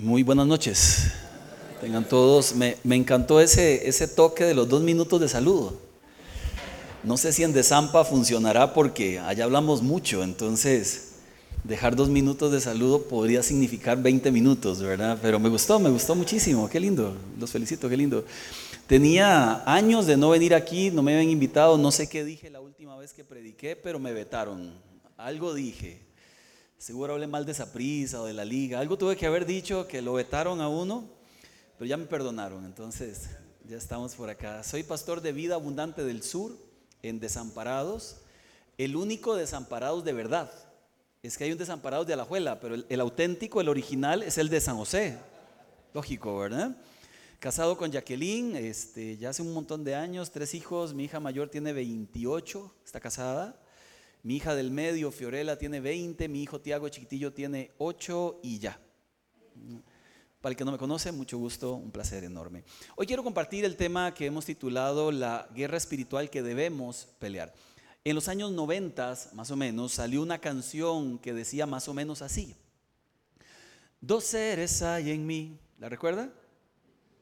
Muy buenas noches. Tengan todos, me, encantó ese, ese toque de los dos minutos de saludo. No sé si en Desampa funcionará porque allá hablamos mucho, entonces dejar dos minutos de saludo podría significar 20 minutos, ¿verdad? Pero me gustó, me gustó muchísimo, qué lindo, los felicito, qué lindo. Tenía años de no venir aquí, no me habían invitado, no sé qué dije la última vez que prediqué, pero me vetaron. Algo dije, seguro hablé mal de esa prisa o de la liga, algo tuve que haber dicho que lo vetaron a uno, pero ya me perdonaron, entonces ya estamos por acá. Soy pastor de Vida Abundante del Sur, en Desamparados, el único Desamparados de verdad. Es que hay un Desamparados de Alajuela, pero el, auténtico, el original, es el de San José. Lógico, ¿verdad? Casado con Jacqueline, este, ya hace un montón de años, tres hijos, mi hija mayor tiene 28, está casada. Mi hija del medio, Fiorella, tiene 20, mi hijo Tiago Chiquitillo tiene 8 y ya. Para el que no me conoce, mucho gusto, un placer enorme. Hoy quiero compartir el tema que hemos titulado La guerra espiritual que debemos pelear. En los años 90, más o menos, salió una canción que decía más o menos así. Dos seres hay en mí, ¿la recuerda?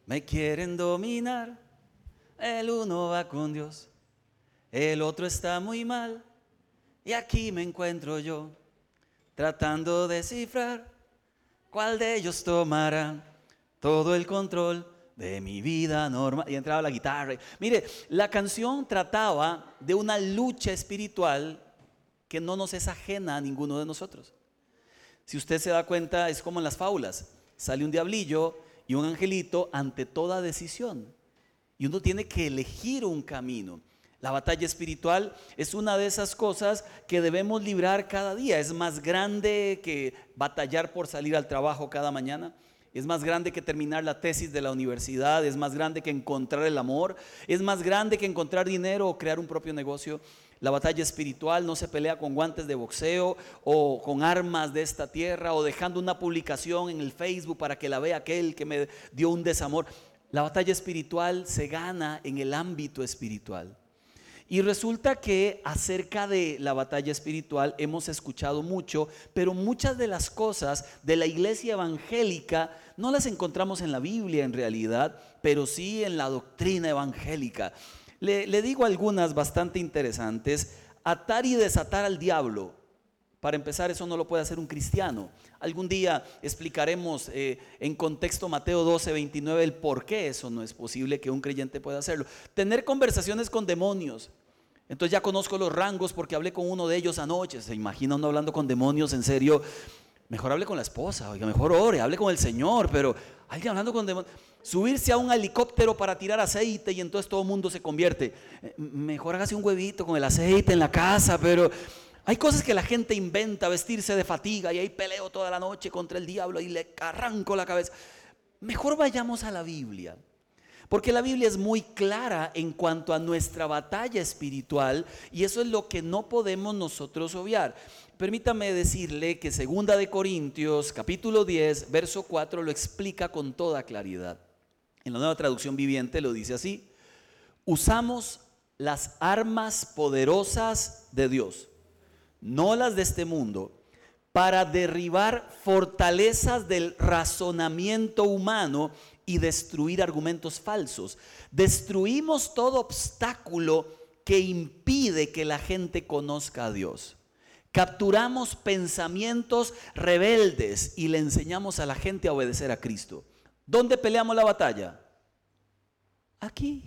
Me quieren dominar, el uno va con Dios, el otro está muy mal y aquí me encuentro yo tratando de cifrar cuál de ellos tomará todo el control de mi vida normal. Y entraba la guitarra. Mire, la canción trataba de una lucha espiritual que no nos es ajena a ninguno de nosotros. Si usted se da cuenta, es como en las fábulas. Sale un diablillo y un angelito ante toda decisión. Y uno tiene que elegir un camino. La batalla espiritual es una de esas cosas que debemos librar cada día. Es más grande que batallar por salir al trabajo cada mañana. Es más grande que terminar la tesis de la universidad. Es más grande que encontrar el amor. Es más grande que encontrar dinero o crear un propio negocio. La batalla espiritual no se pelea con guantes de boxeo o con armas de esta tierra o dejando una publicación en el Facebook para que la vea aquel que me dio un desamor. La batalla espiritual se gana en el ámbito espiritual. Y resulta que acerca de la batalla espiritual hemos escuchado mucho, pero muchas de las cosas de la iglesia evangélica no las encontramos en la Biblia en realidad, pero sí en la doctrina evangélica. Le, digo algunas bastante interesantes. Atar y desatar al diablo. Para empezar, eso no lo puede hacer un cristiano. Algún día explicaremos eh, en contexto Mateo 12, 29 el por qué eso no es posible que un creyente pueda hacerlo. Tener conversaciones con demonios. Entonces ya conozco los rangos porque hablé con uno de ellos anoche. ¿Se imagina uno hablando con demonios en serio? Mejor hable con la esposa, oiga, mejor ore, hable con el Señor, pero alguien hablando con demonios subirse a un helicóptero para tirar aceite y entonces todo el mundo se convierte. Eh, mejor hágase un huevito con el aceite en la casa, pero hay cosas que la gente inventa, vestirse de fatiga y ahí peleo toda la noche contra el diablo y le arranco la cabeza. Mejor vayamos a la Biblia. Porque la Biblia es muy clara en cuanto a nuestra batalla espiritual y eso es lo que no podemos nosotros obviar. Permítame decirle que segunda de Corintios capítulo 10 verso 4 lo explica con toda claridad. En la nueva traducción viviente lo dice así. Usamos las armas poderosas de Dios, no las de este mundo, para derribar fortalezas del razonamiento humano y destruir argumentos falsos. Destruimos todo obstáculo que impide que la gente conozca a Dios. Capturamos pensamientos rebeldes y le enseñamos a la gente a obedecer a Cristo. ¿Dónde peleamos la batalla? Aquí.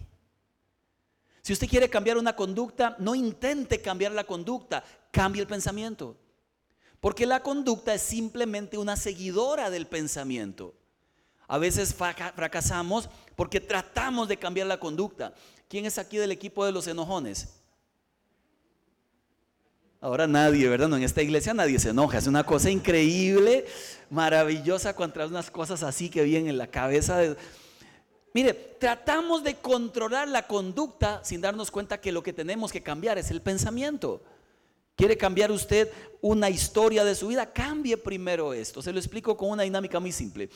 Si usted quiere cambiar una conducta, no intente cambiar la conducta, cambie el pensamiento. Porque la conducta es simplemente una seguidora del pensamiento. A veces fracasamos porque tratamos de cambiar la conducta. ¿Quién es aquí del equipo de los enojones? Ahora nadie, ¿verdad? No, en esta iglesia nadie se enoja. Es una cosa increíble, maravillosa contra unas cosas así que vienen en la cabeza. Mire, tratamos de controlar la conducta sin darnos cuenta que lo que tenemos que cambiar es el pensamiento. ¿Quiere cambiar usted una historia de su vida? Cambie primero esto. Se lo explico con una dinámica muy simple.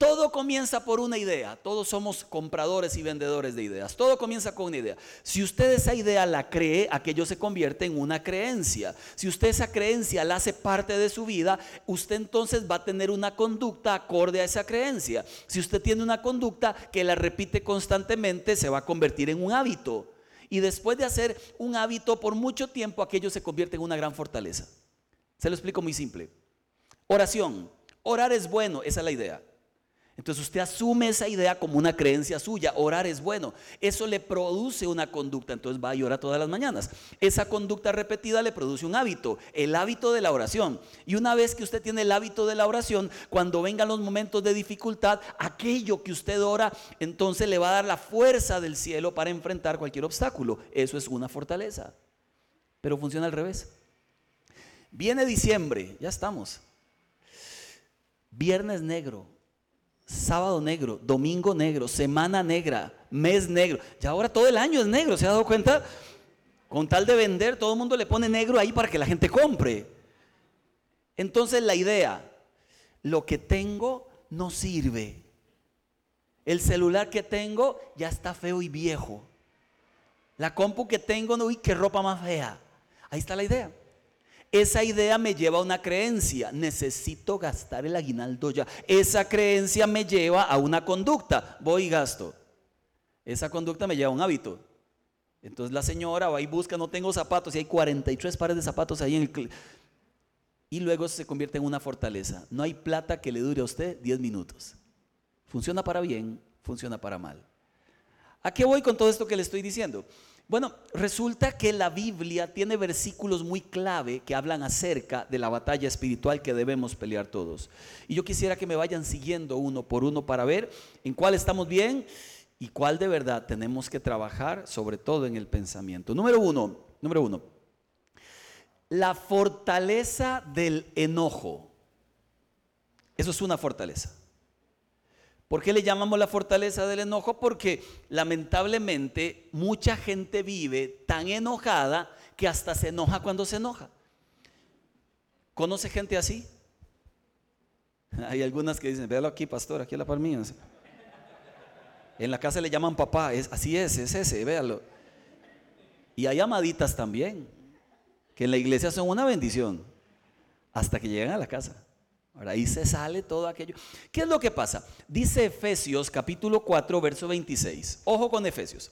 Todo comienza por una idea. Todos somos compradores y vendedores de ideas. Todo comienza con una idea. Si usted esa idea la cree, aquello se convierte en una creencia. Si usted esa creencia la hace parte de su vida, usted entonces va a tener una conducta acorde a esa creencia. Si usted tiene una conducta que la repite constantemente, se va a convertir en un hábito. Y después de hacer un hábito por mucho tiempo, aquello se convierte en una gran fortaleza. Se lo explico muy simple. Oración. Orar es bueno, esa es la idea. Entonces usted asume esa idea como una creencia suya. Orar es bueno. Eso le produce una conducta. Entonces va a llorar todas las mañanas. Esa conducta repetida le produce un hábito. El hábito de la oración. Y una vez que usted tiene el hábito de la oración, cuando vengan los momentos de dificultad, aquello que usted ora, entonces le va a dar la fuerza del cielo para enfrentar cualquier obstáculo. Eso es una fortaleza. Pero funciona al revés. Viene diciembre, ya estamos. Viernes negro sábado negro, domingo negro, semana negra, mes negro. Ya ahora todo el año es negro, ¿se ha dado cuenta? Con tal de vender, todo el mundo le pone negro ahí para que la gente compre. Entonces la idea, lo que tengo no sirve. El celular que tengo ya está feo y viejo. La compu que tengo, no, uy, qué ropa más fea. Ahí está la idea. Esa idea me lleva a una creencia, necesito gastar el aguinaldo ya. Esa creencia me lleva a una conducta, voy y gasto. Esa conducta me lleva a un hábito. Entonces la señora va y busca, no tengo zapatos, y hay 43 pares de zapatos ahí en el... Y luego se convierte en una fortaleza. No hay plata que le dure a usted 10 minutos. Funciona para bien, funciona para mal. ¿A qué voy con todo esto que le estoy diciendo? Bueno, resulta que la Biblia tiene versículos muy clave que hablan acerca de la batalla espiritual que debemos pelear todos. Y yo quisiera que me vayan siguiendo uno por uno para ver en cuál estamos bien y cuál de verdad tenemos que trabajar, sobre todo en el pensamiento. Número uno, número uno, la fortaleza del enojo. Eso es una fortaleza. ¿Por qué le llamamos la fortaleza del enojo? Porque lamentablemente mucha gente vive tan enojada que hasta se enoja cuando se enoja. ¿Conoce gente así? Hay algunas que dicen, véalo aquí, pastor, aquí a la par mía. En la casa le llaman papá, es, así es, es ese, véalo. Y hay amaditas también, que en la iglesia son una bendición, hasta que llegan a la casa. Ahora ahí se sale todo aquello. ¿Qué es lo que pasa? Dice Efesios capítulo 4, verso 26. Ojo con Efesios.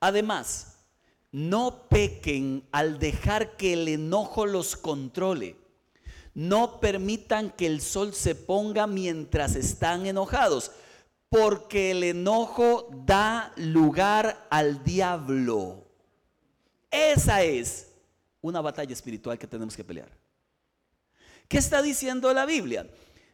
Además, no pequen al dejar que el enojo los controle. No permitan que el sol se ponga mientras están enojados, porque el enojo da lugar al diablo. Esa es una batalla espiritual que tenemos que pelear. ¿Qué está diciendo la Biblia?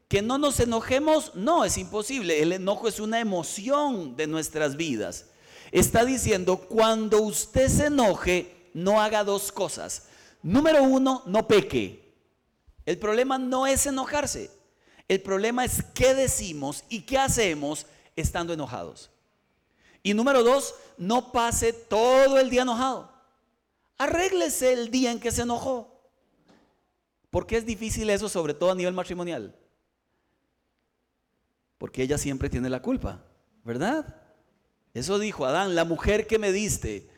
Que no nos enojemos, no, es imposible. El enojo es una emoción de nuestras vidas. Está diciendo, cuando usted se enoje, no haga dos cosas. Número uno, no peque. El problema no es enojarse. El problema es qué decimos y qué hacemos estando enojados. Y número dos, no pase todo el día enojado. Arréglese el día en que se enojó. ¿Por qué es difícil eso, sobre todo a nivel matrimonial? Porque ella siempre tiene la culpa, ¿verdad? Eso dijo Adán, la mujer que me diste.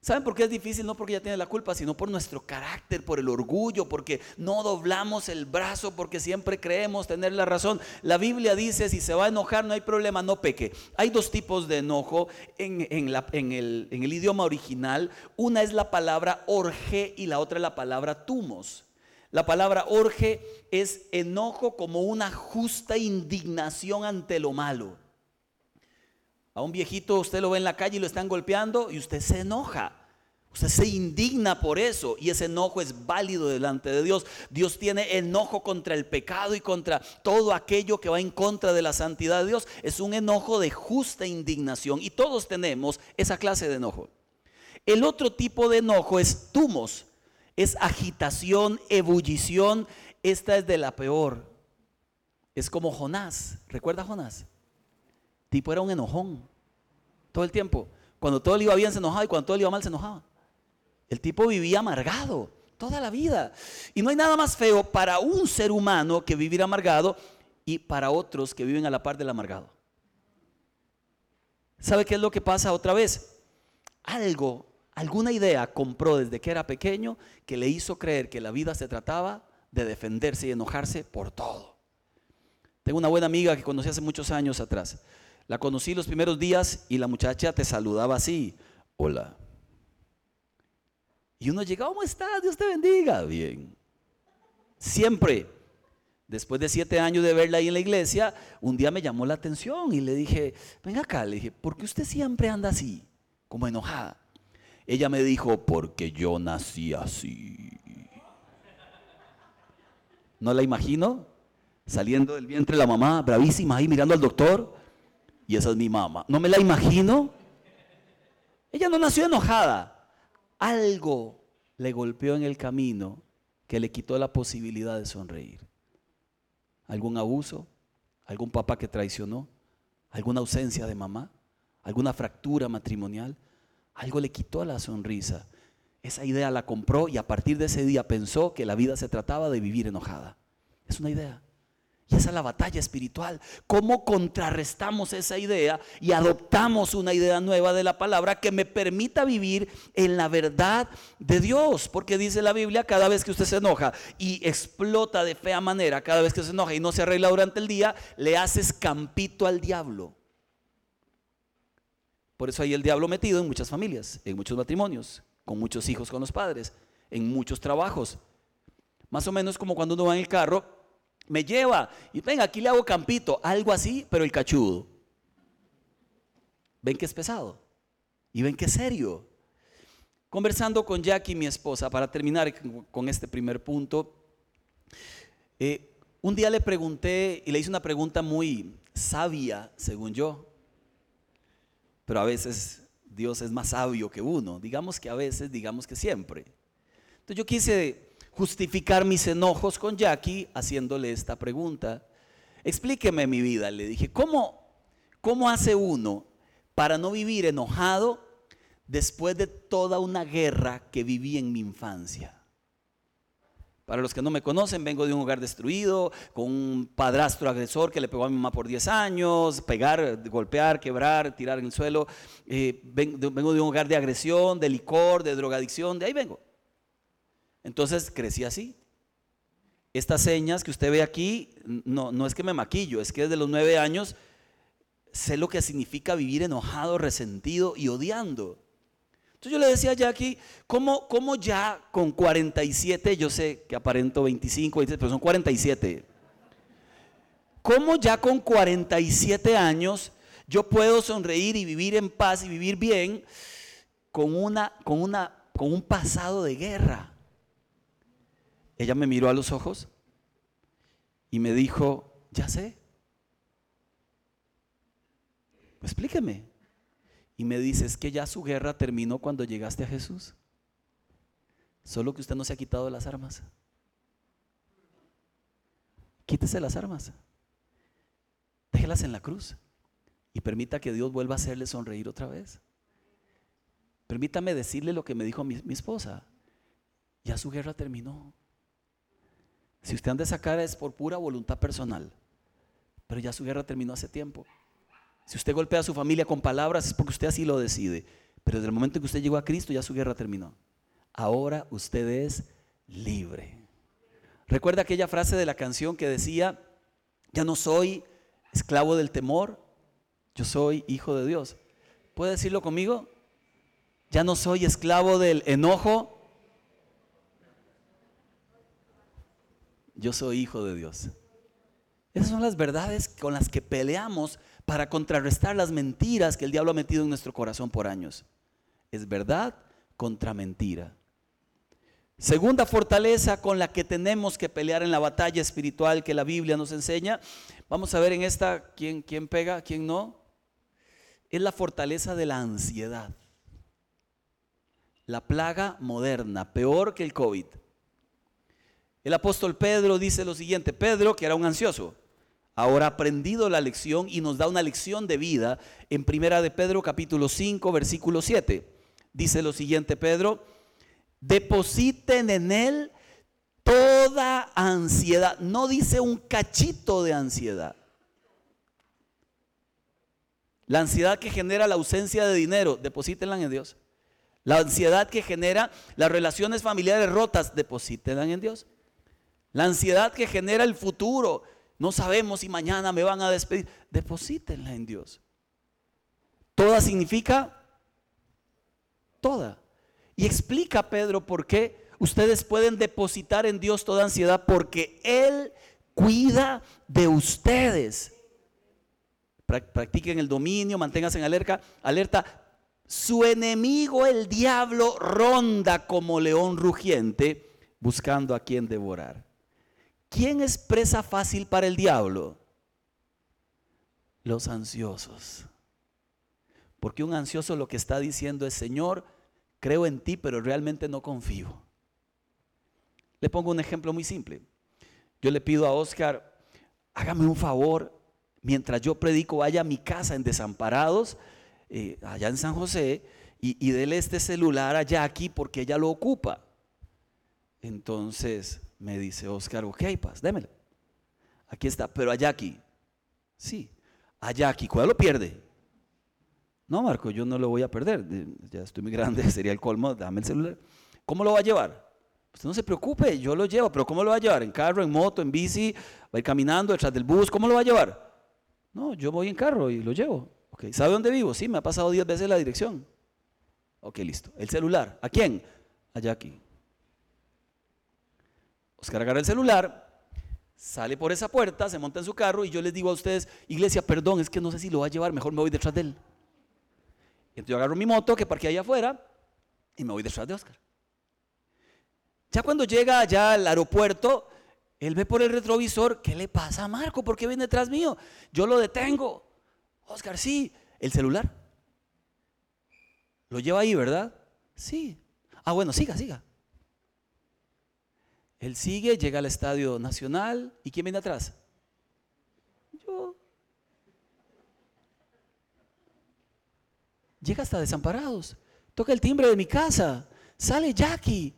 ¿Saben por qué es difícil? No porque ella tiene la culpa, sino por nuestro carácter, por el orgullo, porque no doblamos el brazo, porque siempre creemos tener la razón. La Biblia dice, si se va a enojar, no hay problema, no peque. Hay dos tipos de enojo en, el, el idioma original. Una es la palabra orge y la otra es la palabra tumos. La palabra orge es enojo como una justa indignación ante lo malo. A un viejito usted lo ve en la calle y lo están golpeando y usted se enoja. Usted se indigna por eso y ese enojo es válido delante de Dios. Dios tiene enojo contra el pecado y contra todo aquello que va en contra de la santidad de Dios. Es un enojo de justa indignación y todos tenemos esa clase de enojo. El otro tipo de enojo es tumos es agitación, ebullición. Esta es de la peor. Es como Jonás. ¿Recuerda Jonás? Tipo era un enojón. Todo el tiempo. Cuando todo le iba bien se enojaba y cuando todo le iba mal se enojaba. El tipo vivía amargado toda la vida. Y no hay nada más feo para un ser humano que vivir amargado y para otros que viven a la par del amargado. ¿Sabe qué es lo que pasa otra vez? Algo, alguna idea compró desde que era pequeño que le hizo creer que la vida se trataba de defenderse y enojarse por todo. Tengo una buena amiga que conocí hace muchos años atrás. La conocí los primeros días y la muchacha te saludaba así, hola. Y uno llega, ¿cómo estás? Dios te bendiga. Bien. Siempre, después de siete años de verla ahí en la iglesia, un día me llamó la atención y le dije, venga acá, le dije, ¿por qué usted siempre anda así, como enojada? Ella me dijo, porque yo nací así. ¿No la imagino? Saliendo del vientre la mamá, bravísima ahí mirando al doctor. Y esa es mi mamá. ¿No me la imagino? Ella no nació enojada. Algo le golpeó en el camino que le quitó la posibilidad de sonreír. ¿Algún abuso? ¿Algún papá que traicionó? ¿Alguna ausencia de mamá? ¿Alguna fractura matrimonial? Algo le quitó la sonrisa. Esa idea la compró y a partir de ese día pensó que la vida se trataba de vivir enojada. Es una idea. Y esa es la batalla espiritual. ¿Cómo contrarrestamos esa idea y adoptamos una idea nueva de la palabra que me permita vivir en la verdad de Dios? Porque dice la Biblia, cada vez que usted se enoja y explota de fea manera, cada vez que se enoja y no se arregla durante el día, le haces campito al diablo. Por eso hay el diablo metido en muchas familias, en muchos matrimonios, con muchos hijos con los padres, en muchos trabajos. Más o menos como cuando uno va en el carro me lleva y venga, aquí le hago campito, algo así, pero el cachudo. Ven que es pesado y ven que es serio. Conversando con Jackie, mi esposa, para terminar con este primer punto, eh, un día le pregunté y le hice una pregunta muy sabia, según yo, pero a veces Dios es más sabio que uno, digamos que a veces, digamos que siempre. Entonces yo quise justificar mis enojos con Jackie haciéndole esta pregunta. Explíqueme mi vida, le dije, ¿cómo, cómo hace uno para no vivir enojado después de toda una guerra que viví en mi infancia? Para los que no me conocen, vengo de un hogar destruido, con un padrastro agresor que le pegó a mi mamá por 10 años, pegar, golpear, quebrar, tirar en el suelo. Eh, vengo de un hogar de agresión, de licor, de drogadicción, de ahí vengo. Entonces crecí así. Estas señas que usted ve aquí, no, no es que me maquillo, es que desde los nueve años sé lo que significa vivir enojado, resentido y odiando. Entonces yo le decía a Jackie, ¿cómo, ¿cómo, ya con 47, yo sé que aparento 25, pero son 47, ¿cómo ya con 47 años yo puedo sonreír y vivir en paz y vivir bien con, una, con, una, con un pasado de guerra? Ella me miró a los ojos y me dijo, ya sé. Explíqueme. Y me dice, es que ya su guerra terminó cuando llegaste a Jesús. Solo que usted no se ha quitado las armas. Quítese las armas. Déjelas en la cruz. Y permita que Dios vuelva a hacerle sonreír otra vez. Permítame decirle lo que me dijo mi, mi esposa. Ya su guerra terminó. Si usted anda esa cara es por pura voluntad personal. Pero ya su guerra terminó hace tiempo. Si usted golpea a su familia con palabras es porque usted así lo decide. Pero desde el momento en que usted llegó a Cristo ya su guerra terminó. Ahora usted es libre. ¿Recuerda aquella frase de la canción que decía, ya no soy esclavo del temor, yo soy hijo de Dios? ¿Puede decirlo conmigo? Ya no soy esclavo del enojo, yo soy hijo de Dios. Esas son las verdades con las que peleamos para contrarrestar las mentiras que el diablo ha metido en nuestro corazón por años. Es verdad contra mentira. Segunda fortaleza con la que tenemos que pelear en la batalla espiritual que la Biblia nos enseña. Vamos a ver en esta quién, quién pega, quién no. Es la fortaleza de la ansiedad. La plaga moderna, peor que el COVID. El apóstol Pedro dice lo siguiente, Pedro, que era un ansioso, ahora aprendido la lección y nos da una lección de vida en primera de Pedro capítulo 5 versículo 7. Dice lo siguiente Pedro, depositen en él toda ansiedad. No dice un cachito de ansiedad. La ansiedad que genera la ausencia de dinero, deposítenla en Dios. La ansiedad que genera las relaciones familiares rotas, deposítenla en Dios. La ansiedad que genera el futuro, no sabemos si mañana me van a despedir, deposítenla en Dios. Toda significa toda. Y explica Pedro por qué ustedes pueden depositar en Dios toda ansiedad, porque Él cuida de ustedes practiquen el dominio, manténganse en alerta, alerta. Su enemigo, el diablo, ronda como león rugiente buscando a quien devorar. ¿Quién es presa fácil para el diablo? Los ansiosos. Porque un ansioso lo que está diciendo es, Señor, creo en ti, pero realmente no confío. Le pongo un ejemplo muy simple. Yo le pido a Oscar, hágame un favor, mientras yo predico, vaya a mi casa en Desamparados, eh, allá en San José, y, y dele este celular a Jackie porque ella lo ocupa. Entonces me dice Oscar, ok, paz, démelo. Aquí está, pero a Jackie, sí, a Jackie, ¿cuál lo pierde? No, Marco, yo no lo voy a perder, ya estoy muy grande, sería el colmo, dame el celular. ¿Cómo lo va a llevar? Usted no se preocupe, yo lo llevo, pero ¿cómo lo va a llevar? ¿En carro, en moto, en bici? ¿Va a ir caminando detrás del bus? ¿Cómo lo va a llevar? No, yo voy en carro y lo llevo. Okay. ¿Sabe dónde vivo? Sí, me ha pasado 10 veces la dirección. Ok, listo. El celular. ¿A quién? A Jackie. Oscar agarra el celular, sale por esa puerta, se monta en su carro y yo les digo a ustedes, iglesia, perdón, es que no sé si lo va a llevar, mejor me voy detrás de él. Entonces yo agarro mi moto que parqué allá afuera y me voy detrás de Oscar. Ya cuando llega allá al aeropuerto, él ve por el retrovisor, ¿qué le pasa a Marco? ¿Por qué viene detrás mío? Yo lo detengo. Oscar, sí, el celular. Lo lleva ahí, ¿verdad? Sí. Ah, bueno, siga, siga. Él sigue, llega al Estadio Nacional. ¿Y quién viene atrás? Yo. Llega hasta desamparados. Toca el timbre de mi casa. Sale Jackie.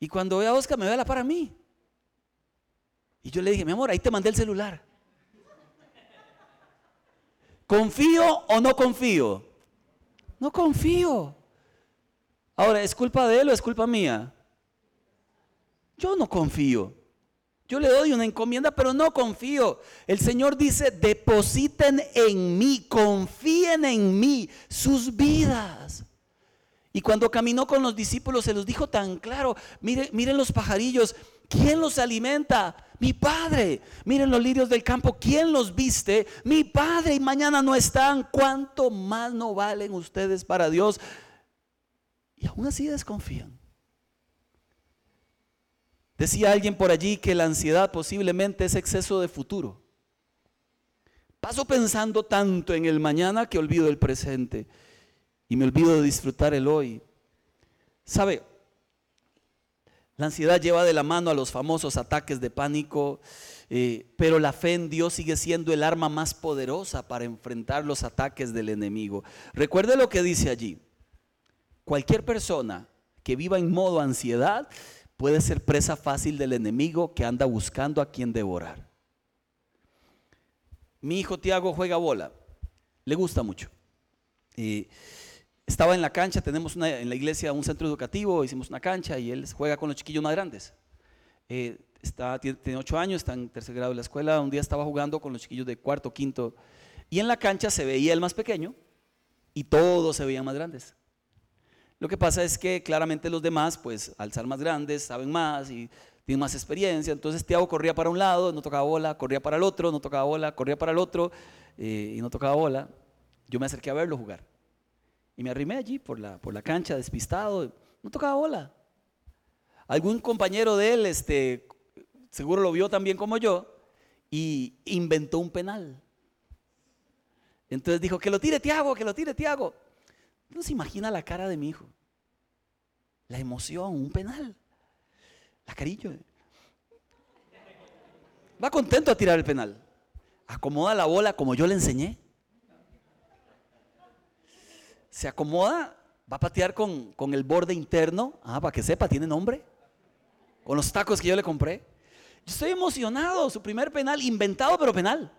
Y cuando ve a Oscar, me ve a la para mí. Y yo le dije, mi amor, ahí te mandé el celular. ¿Confío o no confío? No confío. Ahora, ¿es culpa de él o es culpa mía? Yo no confío. Yo le doy una encomienda, pero no confío. El Señor dice, depositen en mí, confíen en mí sus vidas. Y cuando caminó con los discípulos se los dijo tan claro, miren, miren los pajarillos, ¿quién los alimenta? Mi Padre. Miren los lirios del campo, ¿quién los viste? Mi Padre. Y mañana no están. ¿Cuánto más no valen ustedes para Dios? Y aún así desconfían. Decía alguien por allí que la ansiedad posiblemente es exceso de futuro. Paso pensando tanto en el mañana que olvido el presente y me olvido de disfrutar el hoy. ¿Sabe? La ansiedad lleva de la mano a los famosos ataques de pánico, eh, pero la fe en Dios sigue siendo el arma más poderosa para enfrentar los ataques del enemigo. Recuerde lo que dice allí. Cualquier persona que viva en modo ansiedad puede ser presa fácil del enemigo que anda buscando a quien devorar. Mi hijo Tiago juega bola, le gusta mucho. Y estaba en la cancha, tenemos en la iglesia un centro educativo, hicimos una cancha y él juega con los chiquillos más grandes. Eh, está, tiene, ocho años, está en tercer grado de la escuela, un día estaba jugando con los chiquillos de cuarto, quinto, y en la cancha se veía el más pequeño y todos se veían más grandes. Lo que pasa es que claramente los demás, pues al ser más grandes, saben más y tienen más experiencia. Entonces Tiago corría para un lado, no tocaba bola, corría para el otro, no tocaba bola, corría para el otro eh, y no tocaba bola. Yo me acerqué a verlo jugar. Y me arrimé allí por la, por la cancha, despistado. No tocaba bola. Algún compañero de él, este, seguro lo vio también como yo, y inventó un penal. Entonces dijo, que lo tire Tiago, que lo tire Tiago. No se imagina la cara de mi hijo. La emoción, un penal. La carillo. Va contento a tirar el penal. Acomoda la bola como yo le enseñé se acomoda, va a patear con, el borde interno, ah, para que sepa, tiene nombre. con los tacos que yo le compré. Yo estoy emocionado, su primer penal, inventado pero penal.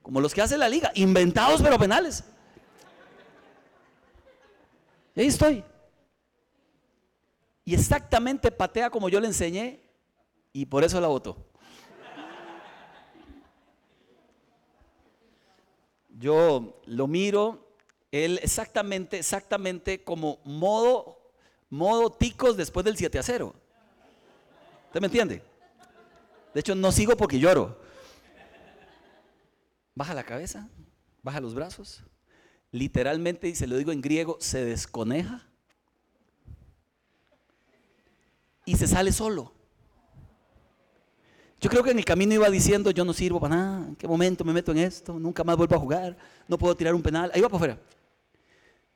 Como los que hace la liga, inventados pero penales. Y ahí estoy. Y exactamente patea como yo le enseñé y por eso la votó. Yo lo miro, él exactamente, exactamente como modo, modo ticos después del 7 a 0. ¿Usted me entiende? De hecho, no sigo porque lloro. Baja la cabeza, baja los brazos. Literalmente, y se lo digo en griego, se desconeja y se sale solo. Yo creo que en el camino iba diciendo, yo no sirvo para nada, ¿en qué momento me meto en esto? Nunca más vuelvo a jugar, no puedo tirar un penal. Ahí va para afuera.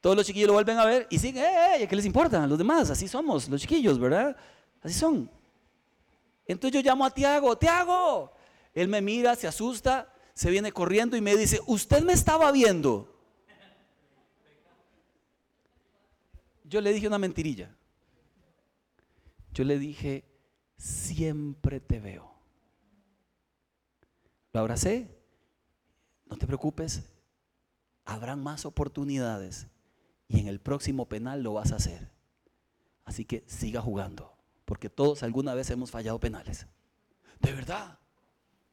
Todos los chiquillos lo vuelven a ver y siguen, ¡eh! ¿Qué les importa? Los demás, así somos, los chiquillos, ¿verdad? Así son. Entonces yo llamo a Tiago, Tiago. Él me mira, se asusta, se viene corriendo y me dice, usted me estaba viendo. Yo le dije una mentirilla. Yo le dije, siempre te veo. Lo abracé. No te preocupes, habrán más oportunidades y en el próximo penal lo vas a hacer. Así que siga jugando, porque todos alguna vez hemos fallado penales. De verdad.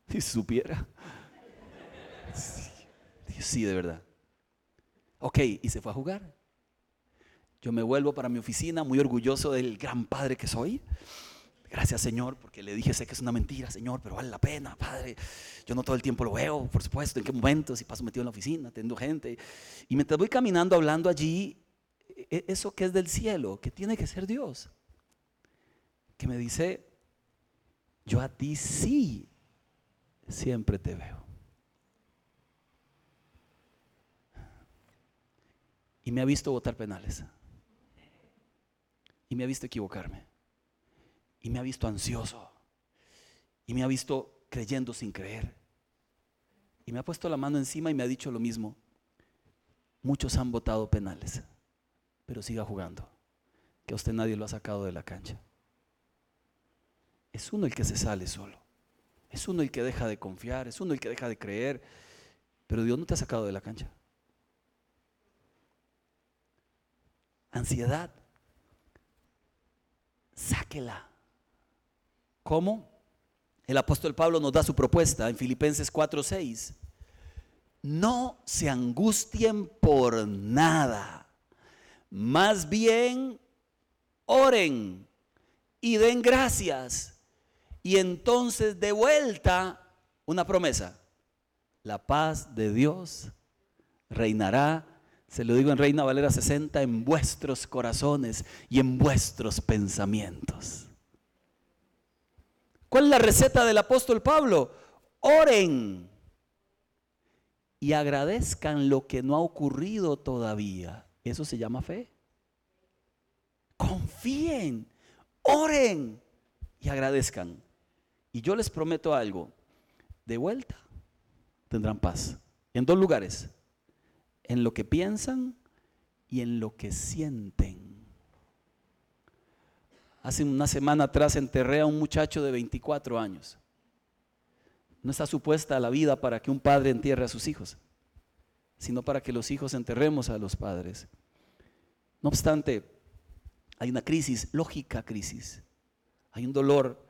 Si supiera. Sí, sí, de verdad. Ok, y se fue a jugar. Yo me vuelvo para mi oficina muy orgulloso del gran padre que soy. Gracias Señor, porque le dije, sé que es una mentira, Señor, pero vale la pena, Padre. Yo no todo el tiempo lo veo, por supuesto, en qué momentos, si paso metido en la oficina, teniendo gente. Y mientras voy caminando hablando allí, e, e, eso que es del cielo, que tiene que ser Dios, que me dice, yo a ti sí siempre te veo. Y me ha visto votar penales. Y me ha visto equivocarme y me ha visto ansioso y me ha visto creyendo sin creer. Y me ha puesto la mano encima y me ha dicho lo mismo. Muchos han votado penales, pero siga jugando, que a usted nadie lo ha sacado de la cancha. Es uno el que se sale solo, es uno el que deja de confiar, es uno el que deja de creer, pero Dios no te ha sacado de la cancha. Ansiedad, sáquela. ¿Cómo? El apóstol Pablo nos da su propuesta en Filipenses 4:6. No se angustien por nada. Más bien, oren y den gracias. Y entonces de vuelta una promesa. La paz de Dios reinará, se lo digo en Reina Valera 60, en vuestros corazones y en vuestros pensamientos. ¿Cuál es la receta del apóstol Pablo? Oren y agradezcan lo que no ha ocurrido todavía. Eso se llama fe. Confíen, oren y agradezcan. Y yo les prometo algo, de vuelta tendrán paz. En dos lugares, en lo que piensan y en lo que sienten. Hace una semana atrás enterré a un muchacho de 24 años. No está supuesta la vida para que un padre entierre a sus hijos, sino para que los hijos enterremos a los padres. No obstante, hay una crisis, lógica crisis. Hay un dolor.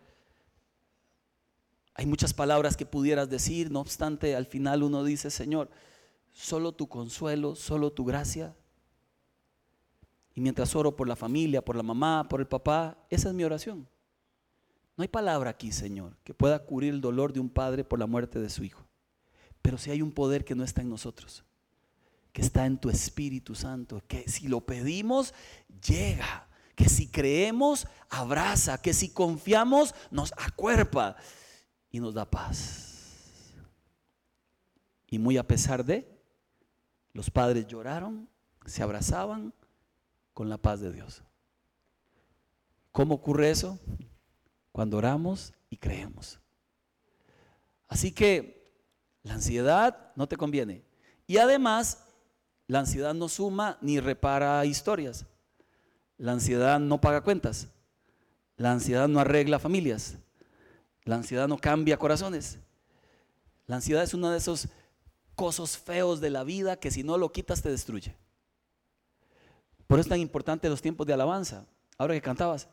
Hay muchas palabras que pudieras decir, no obstante, al final uno dice, Señor, solo tu consuelo, solo tu gracia y mientras oro por la familia, por la mamá, por el papá, esa es mi oración. No hay palabra aquí, Señor, que pueda cubrir el dolor de un padre por la muerte de su hijo. Pero si hay un poder que no está en nosotros, que está en tu Espíritu Santo, que si lo pedimos, llega, que si creemos, abraza, que si confiamos, nos acuerpa y nos da paz. Y muy a pesar de, los padres lloraron, se abrazaban con la paz de Dios. ¿Cómo ocurre eso? Cuando oramos y creemos. Así que la ansiedad no te conviene. Y además, la ansiedad no suma ni repara historias. La ansiedad no paga cuentas. La ansiedad no arregla familias. La ansiedad no cambia corazones. La ansiedad es uno de esos cosas feos de la vida que si no lo quitas te destruye. Por eso es tan importante los tiempos de alabanza. Ahora que cantabas.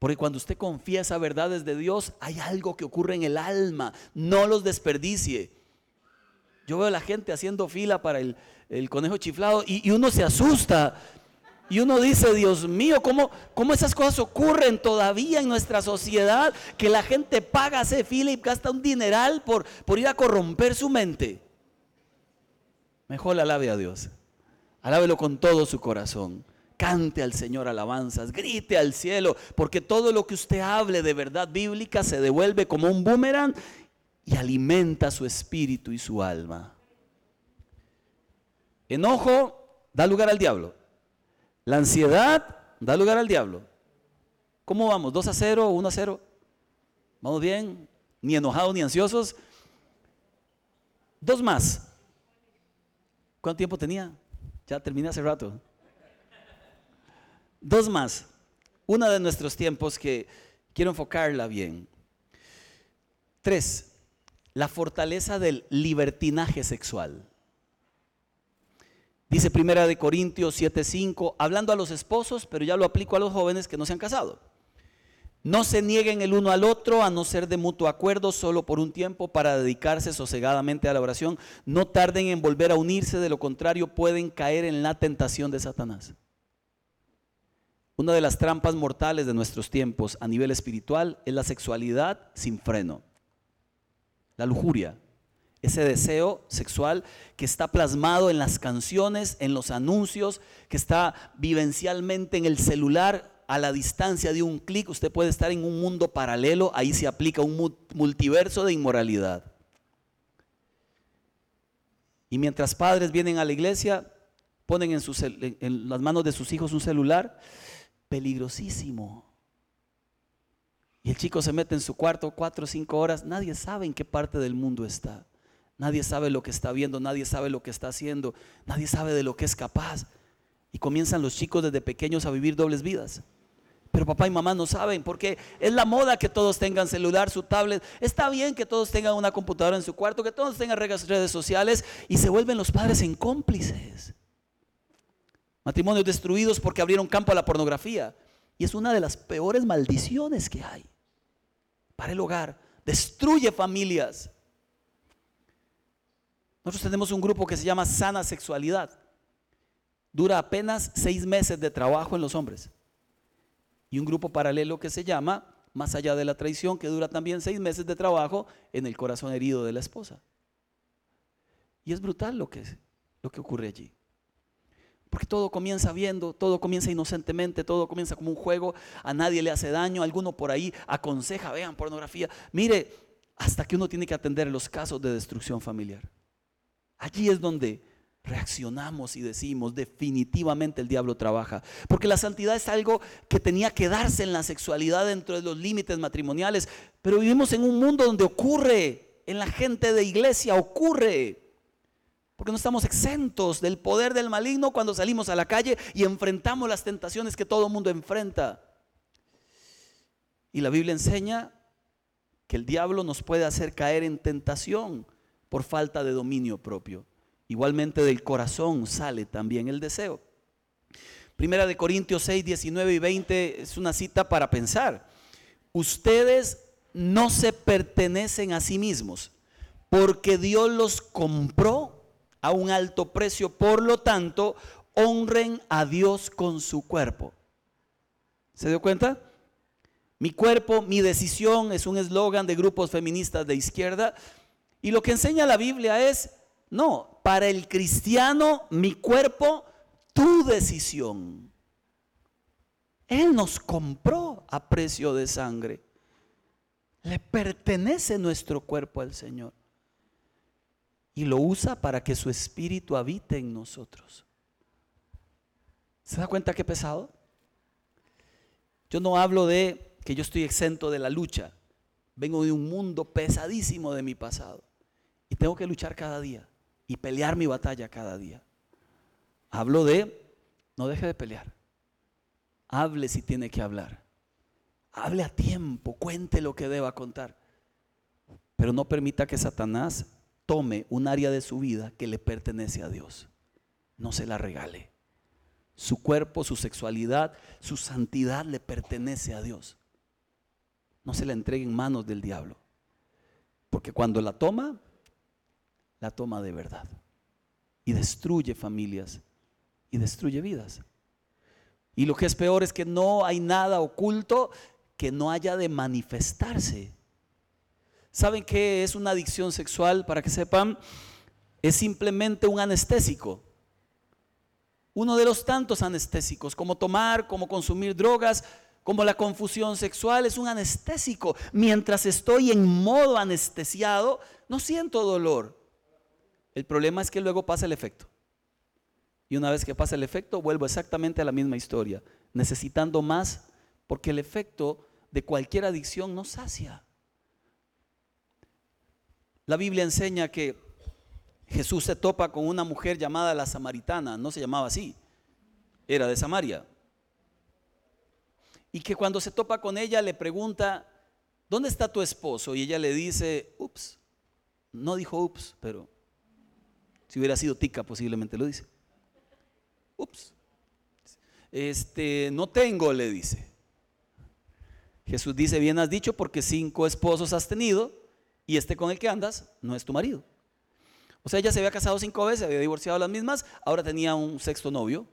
Porque cuando usted confiesa verdades de Dios, hay algo que ocurre en el alma. No los desperdicie. Yo veo a la gente haciendo fila para el, conejo chiflado y, uno se asusta. Y uno dice, Dios mío, ¿cómo, ¿cómo, esas cosas ocurren todavía en nuestra sociedad? Que la gente paga, hace fila y gasta un dineral por, por ir a corromper su mente. Mejor alabe a Dios. Alábelo con todo su corazón. Cante al Señor alabanzas, grite al cielo, porque todo lo que usted hable de verdad bíblica se devuelve como un boomerang y alimenta su espíritu y su alma. Enojo da lugar al diablo. La ansiedad da lugar al diablo. ¿Cómo vamos? ¿2 a 0 o 1 a 0? ¿Vamos bien? Ni enojados ni ansiosos. Dos más. ¿Cuánto tiempo tenía? Ya terminé hace rato. Dos más. Una de nuestros tiempos que quiero enfocarla bien. Tres. La fortaleza del libertinaje sexual. Dice Primera de Corintios 7:5, hablando a los esposos, pero ya lo aplico a los jóvenes que no se han casado. No se nieguen el uno al otro a no ser de mutuo acuerdo solo por un tiempo para dedicarse sosegadamente a la oración. No tarden en volver a unirse, de lo contrario pueden caer en la tentación de Satanás. Una de las trampas mortales de nuestros tiempos a nivel espiritual es la sexualidad sin freno, la lujuria, ese deseo sexual que está plasmado en las canciones, en los anuncios, que está vivencialmente en el celular, a la distancia de un clic, usted puede estar en un mundo paralelo, ahí se aplica un multiverso de inmoralidad. Y mientras padres vienen a la iglesia, ponen en, las manos de sus hijos un celular, peligrosísimo. Y el chico se mete en su cuarto cuatro o cinco horas, nadie sabe en qué parte del mundo está. Nadie sabe lo que está viendo, nadie sabe lo que está haciendo, nadie sabe de lo que es capaz. Y comienzan los chicos desde pequeños a vivir dobles vidas. Pero papá y mamá no saben porque es la moda que todos tengan celular, su tablet. Está bien que todos tengan una computadora en su cuarto, que todos tengan redes sociales y se vuelven los padres en cómplices. Matrimonios destruidos porque abrieron campo a la pornografía. Y es una de las peores maldiciones que hay para el hogar. Destruye familias. Nosotros tenemos un grupo que se llama Sana Sexualidad. Dura apenas seis meses de trabajo en los hombres. Y un grupo paralelo que se llama Más allá de la traición, que dura también seis meses de trabajo en el corazón herido de la esposa. Y es brutal lo que, lo que ocurre allí. Porque todo comienza viendo, todo comienza inocentemente, todo comienza como un juego, a nadie le hace daño, alguno por ahí aconseja, vean pornografía. Mire, hasta que uno tiene que atender los casos de destrucción familiar. Allí es donde reaccionamos y decimos, definitivamente el diablo trabaja. Porque la santidad es algo que tenía que darse en la sexualidad dentro de los límites matrimoniales. Pero vivimos en un mundo donde ocurre, en la gente de iglesia ocurre. Porque no estamos exentos del poder del maligno cuando salimos a la calle y enfrentamos las tentaciones que todo mundo enfrenta. Y la Biblia enseña que el diablo nos puede hacer caer en tentación por falta de dominio propio. Igualmente del corazón sale también el deseo. Primera de Corintios 6, 19 y 20 es una cita para pensar. Ustedes no se pertenecen a sí mismos, porque Dios los compró a un alto precio. Por lo tanto, honren a Dios con su cuerpo. ¿Se dio cuenta? Mi cuerpo, mi decisión es un eslogan de grupos feministas de izquierda y lo que enseña la Biblia es, no, para el cristiano mi cuerpo, tu decisión. Él nos compró a precio de sangre. Le pertenece nuestro cuerpo al Señor. Y lo usa para que su espíritu habite en nosotros. ¿Se da cuenta qué pesado? Yo no hablo de que yo estoy exento de la lucha. Vengo de un mundo pesadísimo de mi pasado. Y tengo que luchar cada día y pelear mi batalla cada día. Hablo de, no deje de pelear. Hable si tiene que hablar. Hable a tiempo, cuente lo que deba contar. Pero no permita que Satanás tome un área de su vida que le pertenece a Dios. No se la regale. Su cuerpo, su sexualidad, su santidad le pertenece a Dios. No se la entregue en manos del diablo. Porque cuando la toma, la toma de verdad. Y destruye familias y destruye vidas. Y lo que es peor es que no hay nada oculto que no haya de manifestarse. ¿Saben qué es una adicción sexual? Para que sepan, es simplemente un anestésico. Uno de los tantos anestésicos, como tomar, como consumir drogas, como la confusión sexual, es un anestésico. Mientras estoy en modo anestesiado, no siento dolor. El problema es que luego pasa el efecto. Y una vez que pasa el efecto, vuelvo exactamente a la misma historia, necesitando más, porque el efecto de cualquier adicción no sacia. La Biblia enseña que Jesús se topa con una mujer llamada la samaritana, no se llamaba así, era de Samaria. Y que cuando se topa con ella le pregunta, ¿dónde está tu esposo? Y ella le dice, ups, no dijo ups, pero si hubiera sido tica posiblemente lo dice. Ups, este, no tengo, le dice. Jesús dice, bien has dicho porque cinco esposos has tenido y este con el que andas no es tu marido. O sea, ella se había casado cinco veces, había divorciado las mismas, ahora tenía un sexto novio,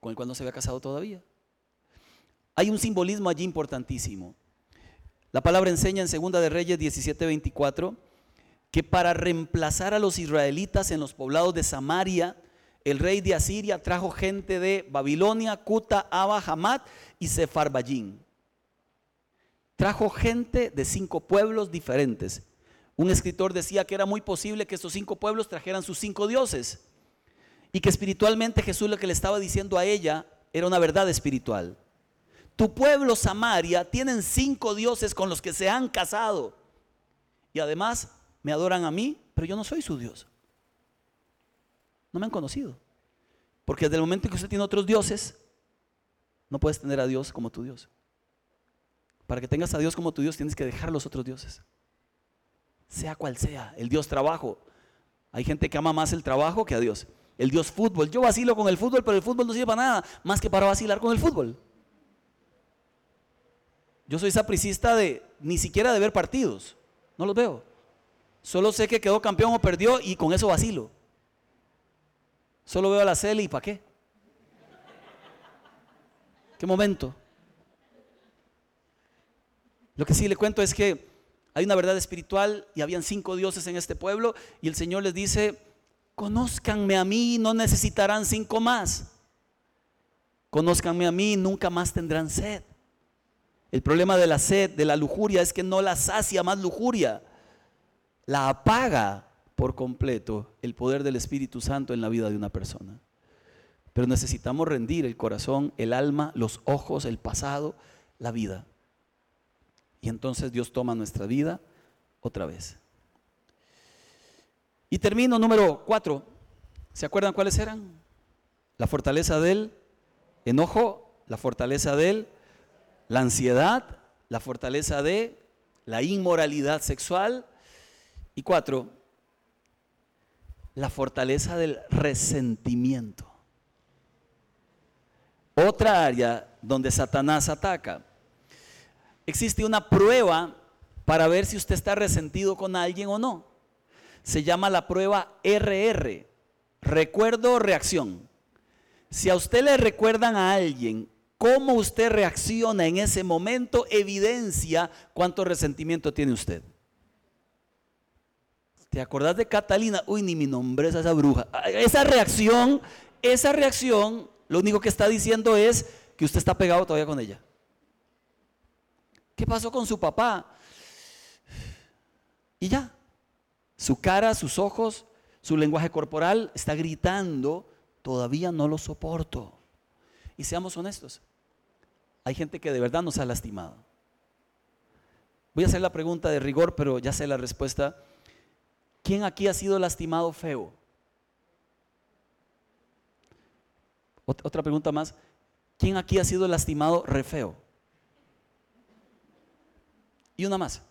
con el cual no se había casado todavía. Hay un simbolismo allí importantísimo. La palabra enseña en Segunda de Reyes 17:24 que para reemplazar a los israelitas en los poblados de Samaria, el rey de Asiria trajo gente de Babilonia, Cuta, Abba, Hamat y Sefarbayín trajo gente de cinco pueblos diferentes. Un escritor decía que era muy posible que estos cinco pueblos trajeran sus cinco dioses y que espiritualmente Jesús lo que le estaba diciendo a ella era una verdad espiritual. Tu pueblo Samaria tienen cinco dioses con los que se han casado y además me adoran a mí, pero yo no soy su Dios. No me han conocido. Porque desde el momento en que usted tiene otros dioses, no puedes tener a Dios como tu Dios. Para que tengas a Dios como tu Dios tienes que dejar los otros dioses. Sea cual sea, el Dios trabajo. Hay gente que ama más el trabajo que a Dios. El Dios fútbol. Yo vacilo con el fútbol, pero el fútbol no sirve para nada, más que para vacilar con el fútbol. Yo soy sapricista de ni siquiera de ver partidos. No los veo. Solo sé que quedó campeón o perdió y con eso vacilo. Solo veo a la Celi y ¿para qué? ¿Qué momento? Lo que sí le cuento es que hay una verdad espiritual y habían cinco dioses en este pueblo y el Señor les dice, conózcanme a mí, no necesitarán cinco más. Conózcanme a mí, nunca más tendrán sed. El problema de la sed, de la lujuria, es que no la sacia más lujuria, la apaga por completo el poder del Espíritu Santo en la vida de una persona. Pero necesitamos rendir el corazón, el alma, los ojos, el pasado, la vida. Y entonces Dios toma nuestra vida otra vez. Y termino número cuatro. ¿Se acuerdan cuáles eran? La fortaleza del enojo, la fortaleza del la ansiedad, la fortaleza de la inmoralidad sexual. Y cuatro, la fortaleza del resentimiento. Otra área donde Satanás ataca existe una prueba para ver si usted está resentido con alguien o no. Se llama la prueba RR, recuerdo reacción. Si a usted le recuerdan a alguien cómo usted reacciona en ese momento, evidencia cuánto resentimiento tiene usted. ¿Te acordás de Catalina? Uy, ni mi nombre es esa bruja. Esa reacción, esa reacción, lo único que está diciendo es que usted está pegado todavía con ella. ¿Qué pasó con su papá? Y ya, su cara, sus ojos, su lenguaje corporal está gritando, todavía no lo soporto. Y seamos honestos, hay gente que de verdad nos ha lastimado. Voy a hacer la pregunta de rigor, pero ya sé la respuesta. ¿Quién aquí ha sido lastimado feo? Otra pregunta más. ¿Quién aquí ha sido lastimado re feo? Y una más.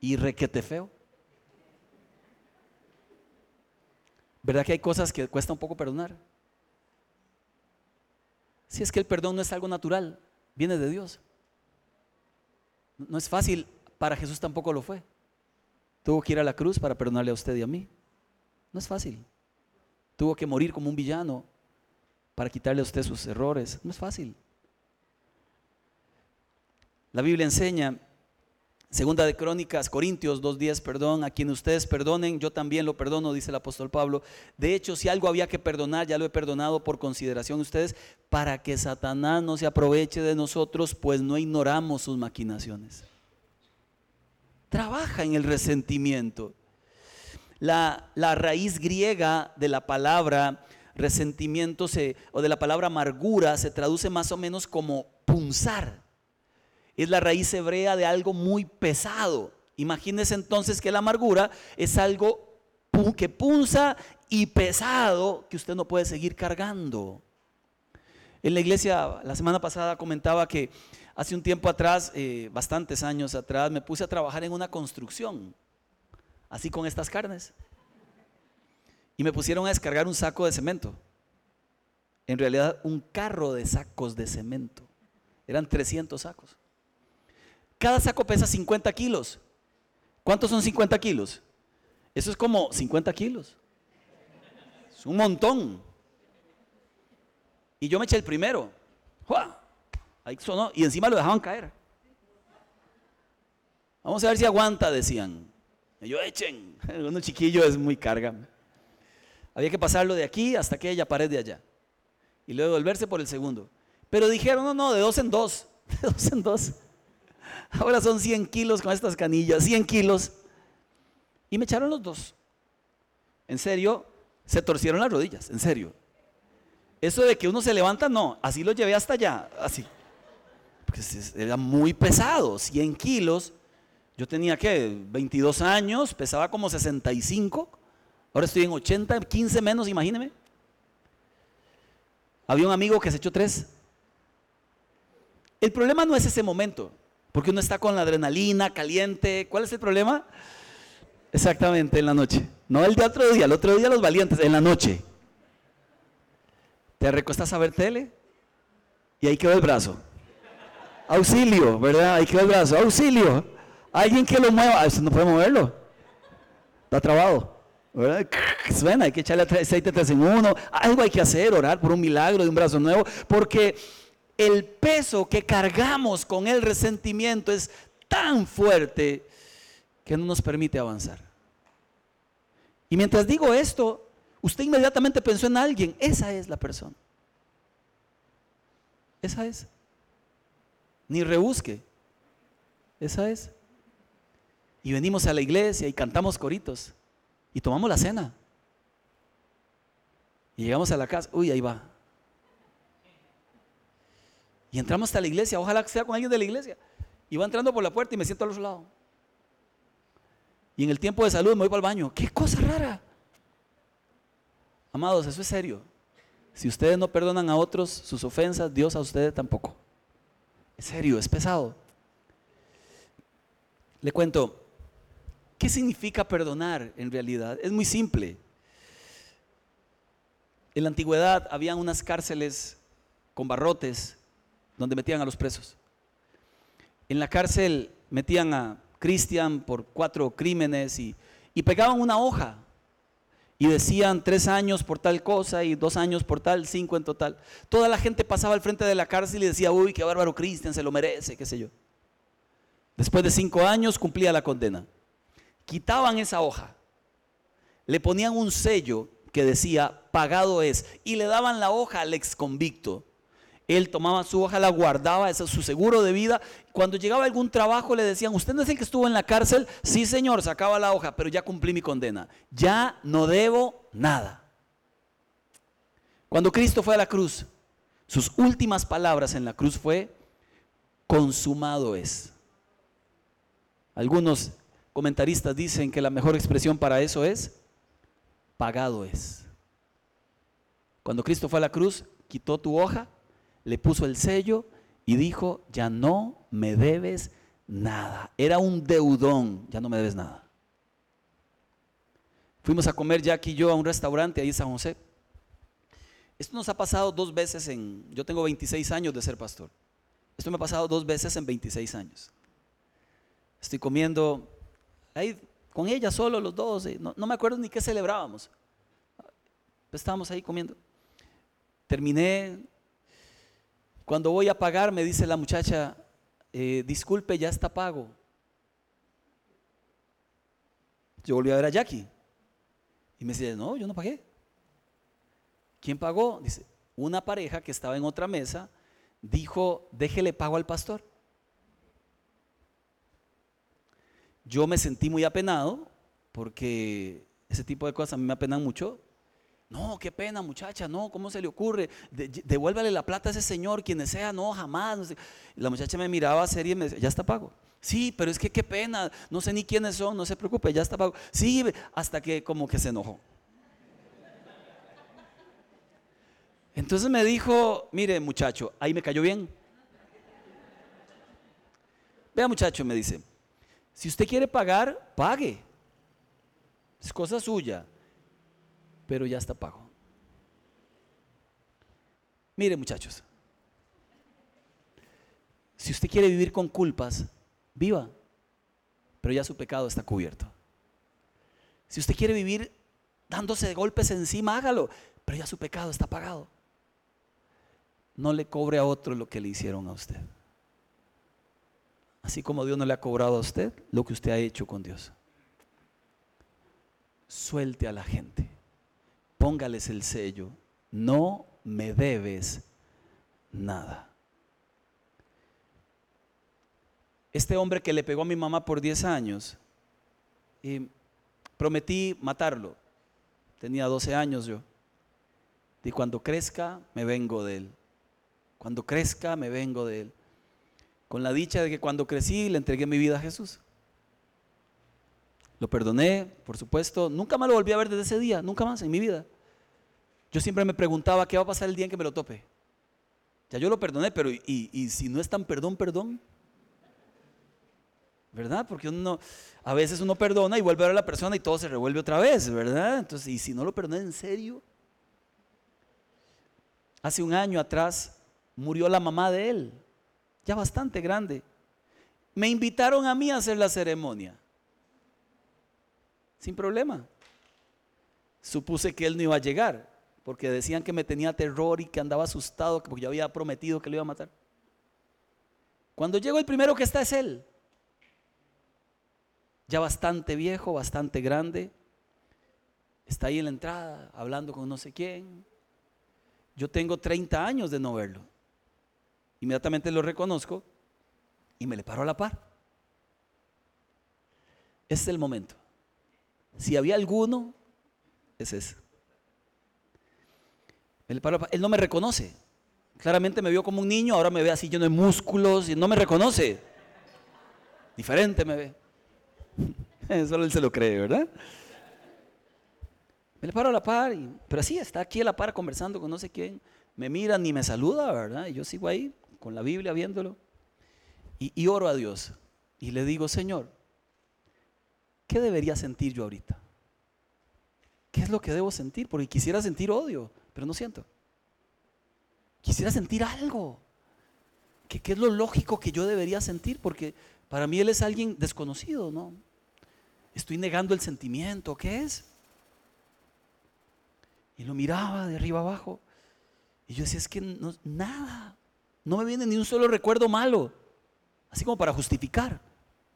Y requete feo. ¿Verdad que hay cosas que cuesta un poco perdonar? Si es que el perdón no es algo natural, viene de Dios. No es fácil, para Jesús tampoco lo fue. Tuvo que ir a la cruz para perdonarle a usted y a mí. No es fácil. Tuvo que morir como un villano para quitarle a usted sus errores. No es fácil. La Biblia enseña Segunda de Crónicas, Corintios 2.10, perdón, a quien ustedes perdonen, yo también lo perdono, dice el apóstol Pablo. De hecho, si algo había que perdonar, ya lo he perdonado por consideración de ustedes, para que Satanás no se aproveche de nosotros, pues no ignoramos sus maquinaciones. Trabaja en el resentimiento. La, la raíz griega de la palabra resentimiento se, o de la palabra amargura se traduce más o menos como punzar es la raíz hebrea de algo muy pesado. Imagínese entonces que la amargura es algo que punza y pesado que usted no puede seguir cargando. En la iglesia la semana pasada comentaba que hace un tiempo atrás, eh, bastantes años atrás, me puse a trabajar en una construcción, así con estas carnes. Y me pusieron a descargar un saco de cemento. En realidad un carro de sacos de cemento. Eran 300 sacos. Cada saco pesa 50 kilos. ¿Cuántos son 50 kilos? Eso es como 50 kilos. Es un montón. Y yo me eché el primero. Ahí sonó. Y encima lo dejaban caer. Vamos a ver si aguanta, decían. Y yo echen. Uno chiquillo es muy carga. Había que pasarlo de aquí hasta aquella pared de allá. Y luego volverse por el segundo. Pero dijeron, no, no, de dos en dos. De dos en dos. Ahora son 100 kilos con estas canillas, 100 kilos. Y me echaron los dos. En serio, se torcieron las rodillas, en serio. Eso de que uno se levanta, no, así lo llevé hasta allá, así. Era muy pesado, 100 kilos. Yo tenía que 22 años, pesaba como 65. Ahora estoy en 80, 15 menos, imagíneme. Había un amigo que se echó tres. El problema no es ese momento. Porque uno está con la adrenalina caliente. ¿Cuál es el problema? Exactamente, en la noche. No el de otro día, el otro día los valientes, en la noche. Te recostas a ver tele y ahí quedó el brazo. Auxilio, ¿verdad? Ahí quedó el brazo. Auxilio. Alguien que lo mueva. Eso no puede moverlo. Está trabado. ¿verdad? Suena, hay que echarle aceite 3 en uno. Algo hay que hacer, orar por un milagro de un brazo nuevo. Porque el peso que cargamos con el resentimiento es tan fuerte que no nos permite avanzar. Y mientras digo esto, usted inmediatamente pensó en alguien, esa es la persona. Esa es. Ni rebusque. Esa es. Y venimos a la iglesia y cantamos coritos. Y tomamos la cena. Y llegamos a la casa. Uy, ahí va. Y entramos hasta la iglesia, ojalá que sea con alguien de la iglesia. Y va entrando por la puerta y me siento al otro lado. Y en el tiempo de salud me voy para el baño. ¡Qué cosa rara! Amados, eso es serio. Si ustedes no perdonan a otros sus ofensas, Dios a ustedes tampoco. Es serio, es pesado. Le cuento, ¿qué significa perdonar en realidad? Es muy simple. En la antigüedad habían unas cárceles con barrotes donde metían a los presos. En la cárcel metían a Cristian por cuatro crímenes y, pegaban una hoja y decían tres años por tal cosa y dos años por tal, cinco en total. Toda la gente pasaba al frente de la cárcel y decía, uy, qué bárbaro Cristian, se lo merece, qué sé yo. Después de cinco años cumplía la condena. Quitaban esa hoja, le ponían un sello que decía, pagado es, y le daban la hoja al ex convicto él tomaba su hoja, la guardaba, ese es su seguro de vida. Cuando llegaba algún trabajo le decían, ¿usted no es el que estuvo en la cárcel? Sí, señor, sacaba la hoja, pero ya cumplí mi condena. Ya no debo nada. Cuando Cristo fue a la cruz, sus últimas palabras en la cruz fue, consumado es. Algunos comentaristas dicen que la mejor expresión para eso es, pagado es. Cuando Cristo fue a la cruz, quitó tu hoja, le puso el sello y dijo, ya no me debes nada. Era un deudón, ya no me debes nada. Fuimos a comer Jack y yo a un restaurante ahí en San José. Esto nos ha pasado dos veces en, yo tengo 26 años de ser pastor. Esto me ha pasado dos veces en 26 años. Estoy comiendo ahí con ella solo los dos, no, no me acuerdo ni qué celebrábamos. Estábamos ahí comiendo. Terminé, cuando voy a pagar me dice la muchacha, eh, disculpe, ya está pago. Yo volví a ver a Jackie y me dice, no, yo no pagué. ¿Quién pagó? Dice, una pareja que estaba en otra mesa dijo, déjele pago al pastor. Yo me sentí muy apenado porque ese tipo de cosas a mí me apenan mucho. No, qué pena, muchacha, no, ¿cómo se le ocurre? devuélvale la plata a ese señor, quien sea, no, jamás. La muchacha me miraba seria y me decía, ya está pago. Sí, pero es que qué pena, no sé ni quiénes son, no se preocupe, ya está pago. Sí, hasta que como que se enojó. Entonces me dijo, mire muchacho, ahí me cayó bien. Vea muchacho, me dice, si usted quiere pagar, pague. Es cosa suya pero ya está pago. Mire muchachos, si usted quiere vivir con culpas, viva, pero ya su pecado está cubierto. Si usted quiere vivir dándose golpes encima, hágalo, pero ya su pecado está pagado. No le cobre a otro lo que le hicieron a usted. Así como Dios no le ha cobrado a usted lo que usted ha hecho con Dios. Suelte a la gente póngales el sello, no me debes nada. Este hombre que le pegó a mi mamá por 10 años, y prometí matarlo. Tenía 12 años yo. Y cuando crezca, me vengo de él. Cuando crezca, me vengo de él. Con la dicha de que cuando crecí, le entregué mi vida a Jesús. Lo perdoné, por supuesto. Nunca más lo volví a ver desde ese día, nunca más en mi vida. Yo siempre me preguntaba qué va a pasar el día en que me lo tope. Ya yo lo perdoné, pero ¿y, si no es tan perdón, perdón? ¿Verdad? Porque uno, a veces uno perdona y vuelve a ver a la persona y todo se revuelve otra vez, ¿verdad? Entonces, ¿y si no lo perdoné en serio? Hace un año atrás murió la mamá de él, ya bastante grande. Me invitaron a mí a hacer la ceremonia sin problema. Supuse que él no iba a llegar, porque decían que me tenía terror y que andaba asustado, porque yo había prometido que lo iba a matar. Cuando llego el primero que está es él, ya bastante viejo, bastante grande, está ahí en la entrada hablando con no sé quién. Yo tengo 30 años de no verlo. Inmediatamente lo reconozco y me le paro a la par. Este es el momento. Si había alguno, es ese. Él no me reconoce. Claramente me vio como un niño, ahora me ve así lleno de músculos y no me reconoce. Diferente me ve. Solo él se lo cree, ¿verdad? Me le paro a la par, pero así está aquí a la par conversando con no sé quién. Me mira ni me saluda, ¿verdad? Y yo sigo ahí con la Biblia viéndolo. y oro a Dios. Y le digo, Señor, ¿qué debería sentir yo ahorita? ¿Qué es lo que debo sentir? Porque quisiera sentir odio, pero no siento. Quisiera sentir algo. ¿Qué, es lo lógico que yo debería sentir? Porque para mí él es alguien desconocido, ¿no? Estoy negando el sentimiento, ¿qué es? Y lo miraba de arriba abajo. Y yo decía, es que no, nada, no me viene ni un solo recuerdo malo, así como para justificar.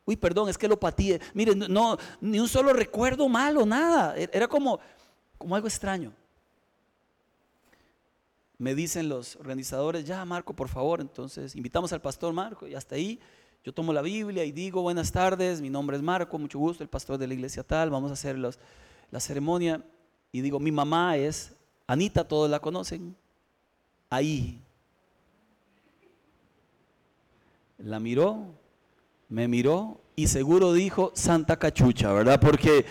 Uy, perdón, es que lo patíe. Miren, no, ni un solo recuerdo malo, nada. E-, era como, como algo extraño. Me dicen los organizadores, ya Marco, por favor, entonces invitamos al pastor Marco y hasta ahí yo tomo la Biblia y digo, buenas tardes, mi nombre es Marco, mucho gusto, el pastor de la iglesia tal, vamos a hacer la ceremonia. Y digo, mi mamá es Anita, todos la conocen, ahí. La miró, me miró y seguro dijo Santa Cachucha, ¿verdad? Porque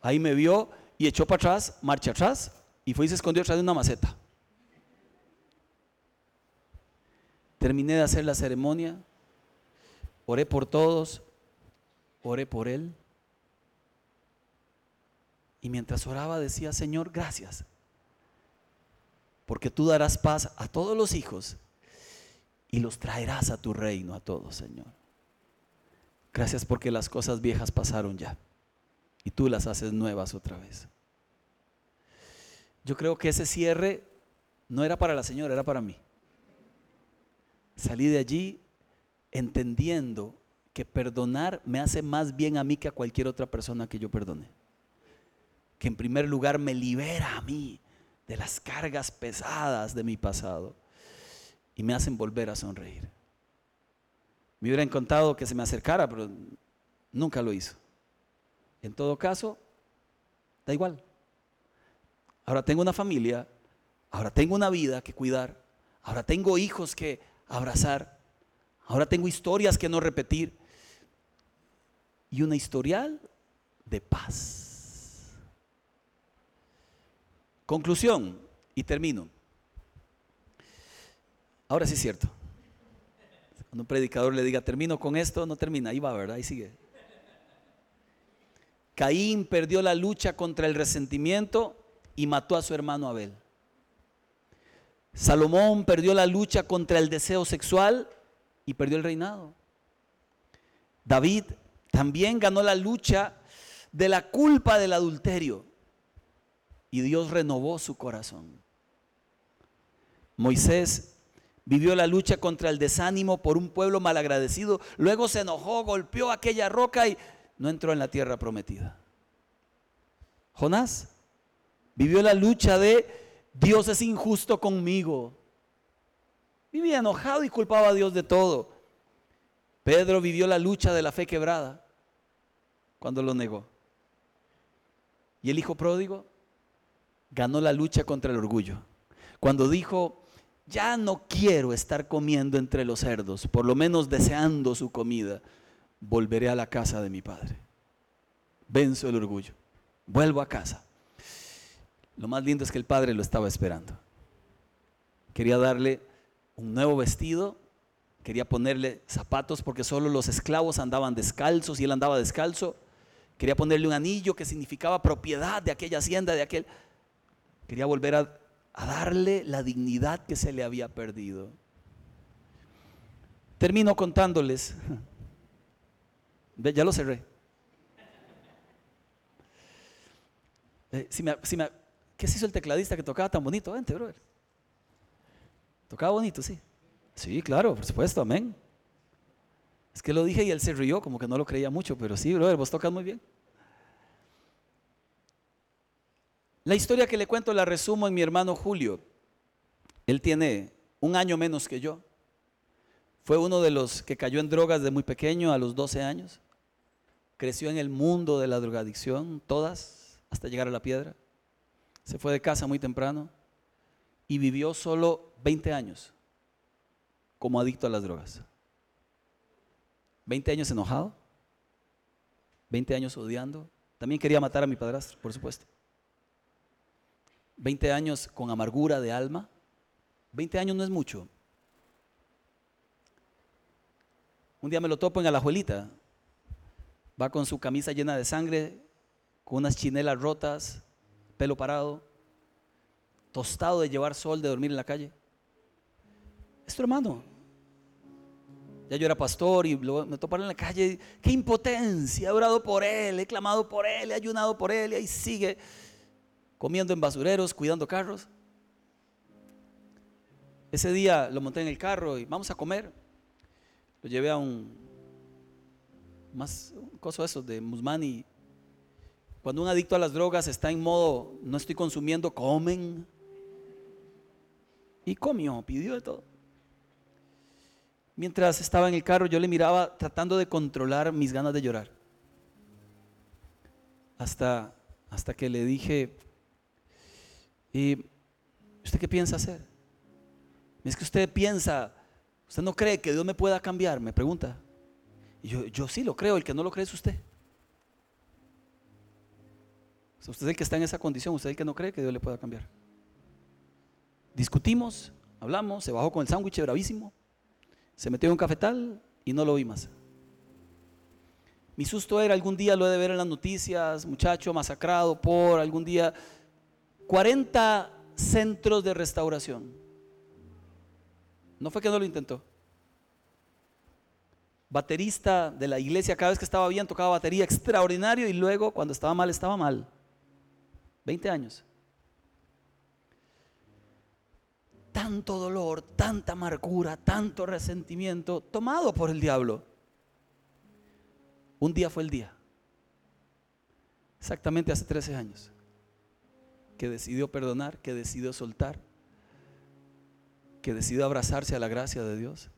ahí me vio y echó para atrás, marcha atrás y fue y se escondió atrás de una maceta. Terminé de hacer la ceremonia oré por todos, oré por él. Y mientras oraba decía, Señor, gracias, porque tú darás paz a todos los hijos y los traerás a tu reino a todos, Señor. Gracias porque las cosas viejas pasaron ya y tú las haces nuevas otra vez. Yo creo que ese cierre no era para la señora, era para mí. Salí de allí entendiendo que perdonar me hace más bien a mí que a cualquier otra persona que yo perdone. Que en primer lugar me libera a mí de las cargas pesadas de mi pasado y me hacen volver a sonreír. Me hubiera encantado que se me acercara, pero nunca lo hizo. En todo caso, da igual. Ahora tengo una familia, ahora tengo una vida que cuidar, ahora tengo hijos que abrazar, ahora tengo historias que no repetir y una historial de paz. Conclusión, y termino. Ahora sí es cierto. Cuando un predicador le diga, termino con esto, no termina, ahí va, ¿verdad? Ahí sigue. Caín perdió la lucha contra el resentimiento y mató a su hermano Abel. Salomón perdió la lucha contra el deseo sexual y perdió el reinado. David también ganó la lucha de la culpa del adulterio y Dios renovó su corazón. Moisés vivió la lucha contra el desánimo por un pueblo malagradecido, luego se enojó, golpeó aquella roca y no entró en la tierra prometida. Jonás vivió la lucha de Dios es injusto conmigo. Vivía enojado y culpaba a Dios de todo. Pedro vivió la lucha de la fe quebrada cuando lo negó. Y el hijo pródigo ganó la lucha contra el orgullo. Cuando dijo, ya no quiero estar comiendo entre los cerdos, por lo menos deseando su comida, volveré a la casa de mi padre. Venzo el orgullo, vuelvo a casa. Lo más lindo es que el padre lo estaba esperando. Quería darle un nuevo vestido, quería ponerle zapatos porque solo los esclavos andaban descalzos y él andaba descalzo. Quería ponerle un anillo que significaba propiedad de aquella hacienda, de aquel. Quería volver a, darle la dignidad que se le había perdido. Termino contándoles. Ya lo cerré. Eh, si me, si me, ¿Qué se hizo el tecladista que tocaba tan bonito? Vente, brother. Tocaba bonito, sí. Sí, claro, por supuesto, amén. Es que lo dije y él se rió, como que no lo creía mucho, pero sí, brother, vos tocas muy bien. La historia que le cuento la resumo en mi hermano Julio. Él tiene un año menos que yo. Fue uno de los que cayó en drogas de muy pequeño, a los 12 años. Creció en el mundo de la drogadicción, todas, hasta llegar a la piedra se fue de casa muy temprano y vivió solo 20 años como adicto a las drogas. 20 años enojado, 20 años odiando. También quería matar a mi padrastro, por supuesto. 20 años con amargura de alma. 20 años no es mucho. Un día me lo topo en Alajuelita. Va con su camisa llena de sangre, con unas chinelas rotas, pelo parado, tostado de llevar sol, de dormir en la calle. Es tu hermano. Ya yo era pastor y me toparon en la calle. Qué impotencia. He orado por él, he clamado por él, he ayunado por él y ahí sigue comiendo en basureros, cuidando carros. Ese día lo monté en el carro y vamos a comer. Lo llevé a un más un coso eso de Musmani cuando un adicto a las drogas está en modo, no estoy consumiendo, comen. Y comió, pidió de todo. Mientras estaba en el carro, yo le miraba tratando de controlar mis ganas de llorar. Hasta, hasta que le dije, ¿y usted qué piensa hacer? Es que usted piensa, usted no cree que Dios me pueda cambiar, me pregunta. Y yo, yo sí lo creo, el que no lo cree es usted usted es el que está en esa condición, usted es el que no cree que Dios le pueda cambiar. Discutimos, hablamos, se bajó con el sándwich bravísimo, se metió en un cafetal y no lo vi más. Mi susto era algún día lo he de ver en las noticias, muchacho masacrado por algún día 40 centros de restauración. No fue que no lo intentó. Baterista de la iglesia, cada vez que estaba bien tocaba batería extraordinario y luego cuando estaba mal estaba mal. 20 años. Tanto dolor, tanta amargura, tanto resentimiento tomado por el diablo. Un día fue el día. Exactamente hace 13 años que decidió perdonar, que decidió soltar, que decidió abrazarse a la gracia de Dios.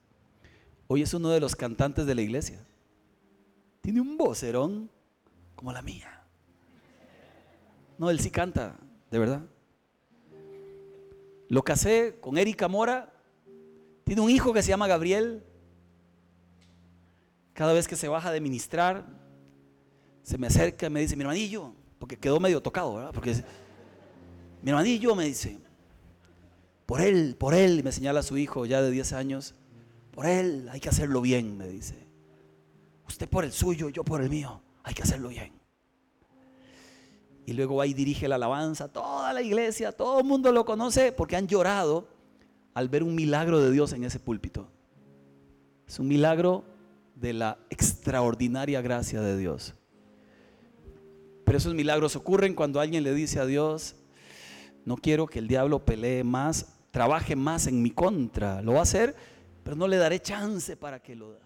Hoy es uno de los cantantes de la iglesia. Tiene un vocerón como la mía. No, él sí canta, de verdad. Lo casé con Erika Mora. Tiene un hijo que se llama Gabriel. Cada vez que se baja de ministrar, se me acerca y me dice, mi hermanillo, porque quedó medio tocado, ¿verdad? Porque mi hermanillo me dice, por él, por él, y me señala a su hijo ya de 10 años, por él hay que hacerlo bien, me dice. Usted por el suyo, yo por el mío, hay que hacerlo bien. Y luego va y dirige la alabanza, toda la iglesia, todo el mundo lo conoce porque han llorado al ver un milagro de Dios en ese púlpito. Es un milagro de la extraordinaria gracia de Dios. Pero esos milagros ocurren cuando alguien le dice a Dios, no quiero que el diablo pelee más, trabaje más en mi contra. Lo va a hacer, pero no le daré chance para que lo,